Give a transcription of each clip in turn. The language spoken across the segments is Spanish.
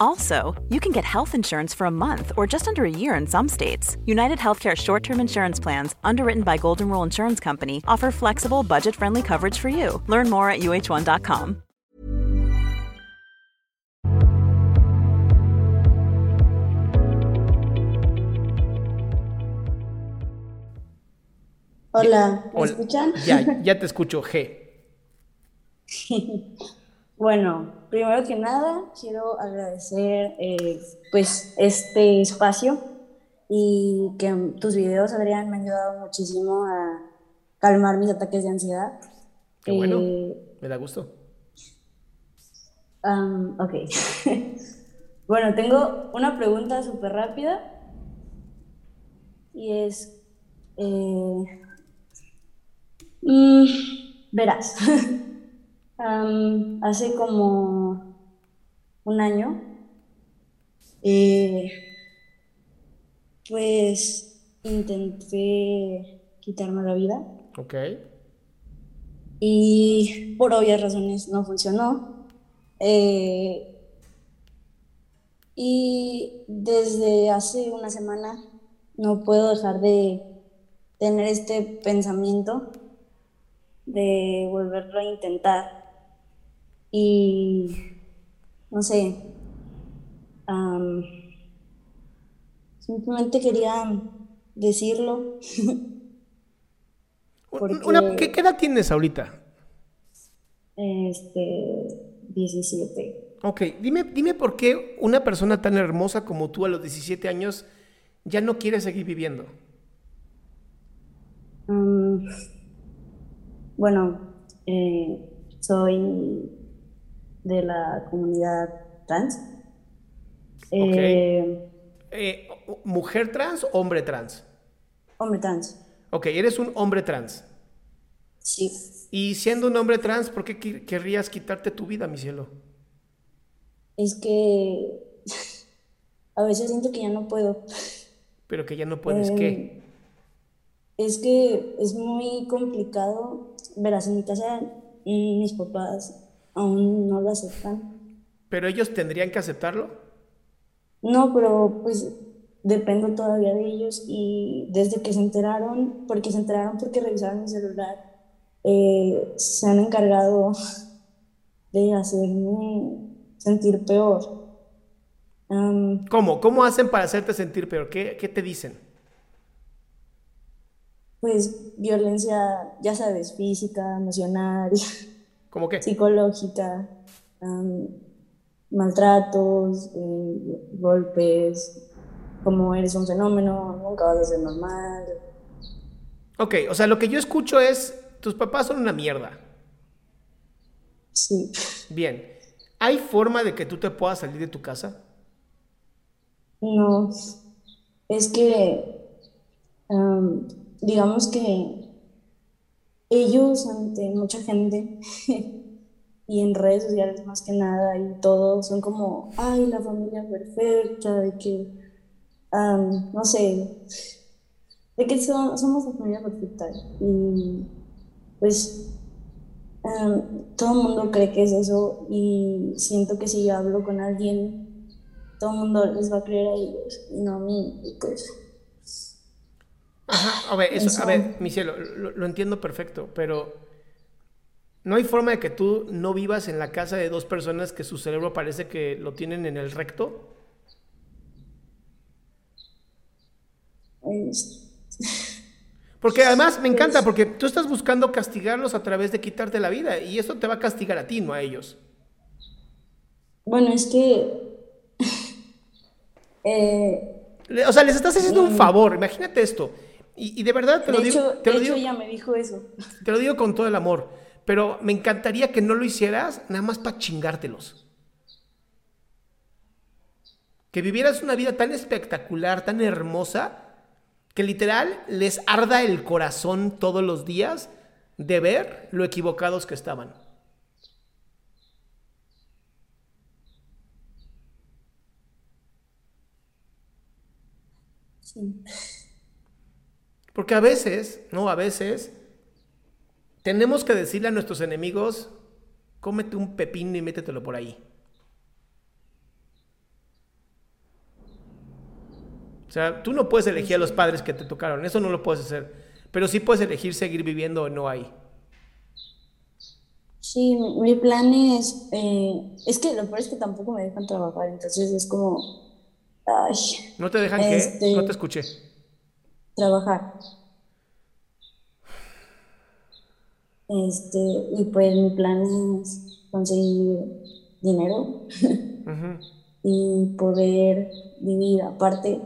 Also, you can get health insurance for a month or just under a year in some states. United Healthcare short term insurance plans, underwritten by Golden Rule Insurance Company, offer flexible, budget friendly coverage for you. Learn more at uh1.com. Hola, ¿me escuchan? Ya, ya te escucho, G. Bueno, primero que nada, quiero agradecer eh, pues este espacio y que tus videos, Adrián, me han ayudado muchísimo a calmar mis ataques de ansiedad. Qué bueno, eh, me da gusto. ok. bueno, tengo una pregunta súper rápida y es, eh, mm, verás. hace como un año, eh, pues intenté quitarme la vida. Ok. Y por obvias razones no funcionó. Eh, y desde hace una semana no puedo dejar de tener este pensamiento de volverlo a intentar. Y no sé, simplemente quería decirlo. ¿qué, edad tienes ahorita? Este, 17. Ok, dime, dime por qué una persona tan hermosa como tú a los 17 años ya no quiere seguir viviendo. bueno, eh, soy de la comunidad trans. Eh, eh, ¿Mujer trans o hombre trans? Hombre trans. Ok, eres un hombre trans. Sí. Y siendo un hombre trans, ¿por qué querrías quitarte tu vida, mi cielo? Es que a veces siento que ya no puedo. Pero que ya no puedes, ¿qué? Eh, es que es muy complicado. Verás, en mi casa mis papás aún no lo aceptan. ¿Pero ellos tendrían que aceptarlo? No, pero pues dependo todavía de ellos y desde que se enteraron, porque se enteraron porque revisaron mi celular, eh, se han encargado de hacerme sentir peor. ¿Cómo? ¿Cómo hacen para hacerte sentir peor? ¿Qué, qué te dicen? Pues violencia, ya sabes, física, emocional. ¿Cómo qué? Psicológica, maltratos, eh, golpes, como eres un fenómeno, nunca vas a ser normal. Ok, o sea, lo que yo escucho es, tus papás son una mierda. Sí. Bien. ¿Hay forma de que tú te puedas salir de tu casa? No. Es que, digamos que ellos ante mucha gente y en redes sociales más que nada y todo son como, ay, la familia perfecta, de que, no sé, de que somos la familia perfecta y pues todo el mundo cree que es eso y siento que si yo hablo con alguien, todo el mundo les va a creer a ellos y no a mí y pues Ajá, a ver, eso, a ver, mi cielo, lo, entiendo perfecto, pero no hay forma de que tú no vivas en la casa de dos personas que su cerebro parece que lo tienen en el recto. Porque además me encanta, porque tú estás buscando castigarlos a través de quitarte la vida y eso te va a castigar a ti, no a ellos. Bueno, es que... eh, o sea, les estás haciendo un favor, imagínate esto. Y, de verdad te lo digo. te lo digo, ella me dijo eso. Te lo digo con todo el amor. Pero me encantaría que no lo hicieras nada más para chingártelos. Que vivieras una vida tan espectacular, tan hermosa, que literal les arda el corazón todos los días de ver lo equivocados que estaban. Sí. Porque a veces, no, a veces tenemos que decirle a nuestros enemigos, cómete un pepino y métetelo por ahí. O sea, tú no puedes elegir a los padres que te tocaron, eso no lo puedes hacer. Pero sí puedes elegir seguir viviendo o no ahí. Sí, mi plan es, eh, es que lo peor es que tampoco me dejan trabajar, entonces es como, ay, ¿No te dejan qué? Este, No te escuché. Trabajar. Este, y pues mi plan es conseguir dinero y poder vivir aparte.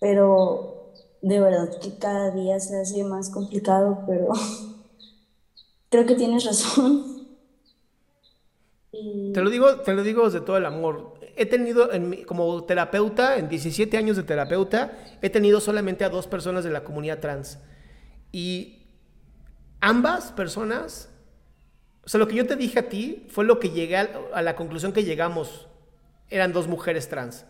Pero de verdad que cada día se hace más complicado, pero creo que tienes razón. Y Te lo digo, te lo digo desde todo el amor. He tenido, en mi- como terapeuta, en 17 años de terapeuta, he tenido solamente a dos personas de la comunidad trans. Y ambas personas, o sea, lo que yo te dije a ti fue lo que llegué a, a la conclusión que llegamos. Eran dos mujeres trans.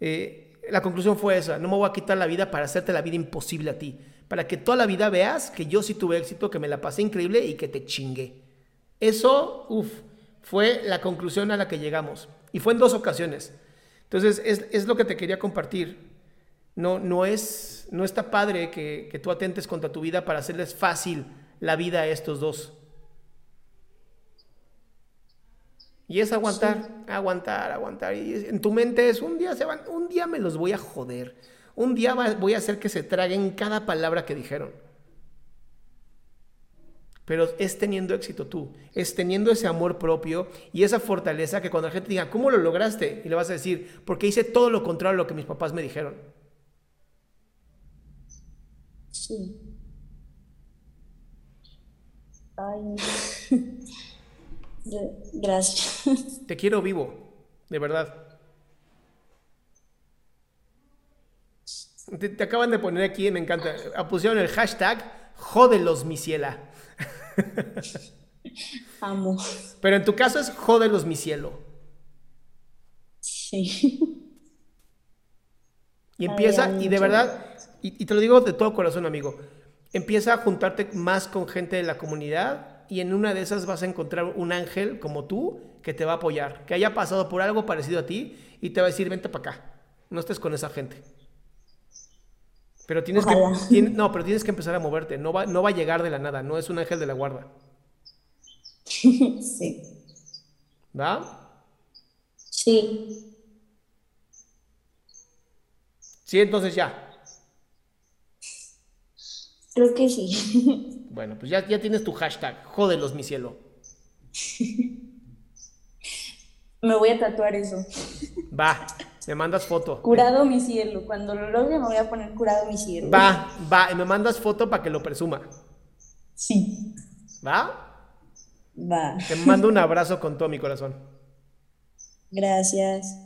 Eh, la conclusión fue esa, no me voy a quitar la vida para hacerte la vida imposible a ti. Para que toda la vida veas que yo sí tuve éxito, que me la pasé increíble y que te chingué. Eso, uff, fue la conclusión a la que llegamos. Y fue en dos ocasiones. Entonces, es, es lo que te quería compartir. No, no, es, no está padre que, que tú atentes contra tu vida para hacerles fácil la vida a estos dos. Y es aguantar, aguantar, aguantar. Y en tu mente es un día se van, un día me los voy a joder. Un día va- voy a hacer que se traguen cada palabra que dijeron. Pero es teniendo éxito tú, es teniendo ese amor propio y esa fortaleza que cuando la gente diga, ¿cómo lo lograste? Y le vas a decir, porque hice todo lo contrario a lo que mis papás me dijeron. sí. Ay, Gra- gracias. Te quiero vivo, de verdad. Te, te acaban de poner aquí, me encanta. Pusieron el hashtag Jódelos mi ciela. Amo. Pero en tu caso es Jódelos mi cielo. Sí. Y empieza, Ay, y de verdad, y, y te lo digo de todo corazón, amigo, empieza a juntarte más con gente de la comunidad y en una de esas vas a encontrar un ángel como tú que te va a apoyar, que haya pasado por algo parecido a ti y te va a decir, vente para acá, no estés con esa gente. Pero tienes Ojalá. que, tien- no, pero tienes que empezar a moverte, no va, no va a llegar de la nada, no es un ángel de la guarda, Sí. ¿va? Sí. Sí, entonces ya. Creo que sí. Bueno, pues ya, ya tienes tu hashtag, jódelos mi cielo. Me voy a tatuar eso. Va, me mandas foto. Curado mi cielo. Cuando lo logre me voy a poner curado mi cielo. Va, va, y me mandas foto para que lo presuma. Sí. ¿Va? Va. Te mando un abrazo con todo mi corazón. Gracias.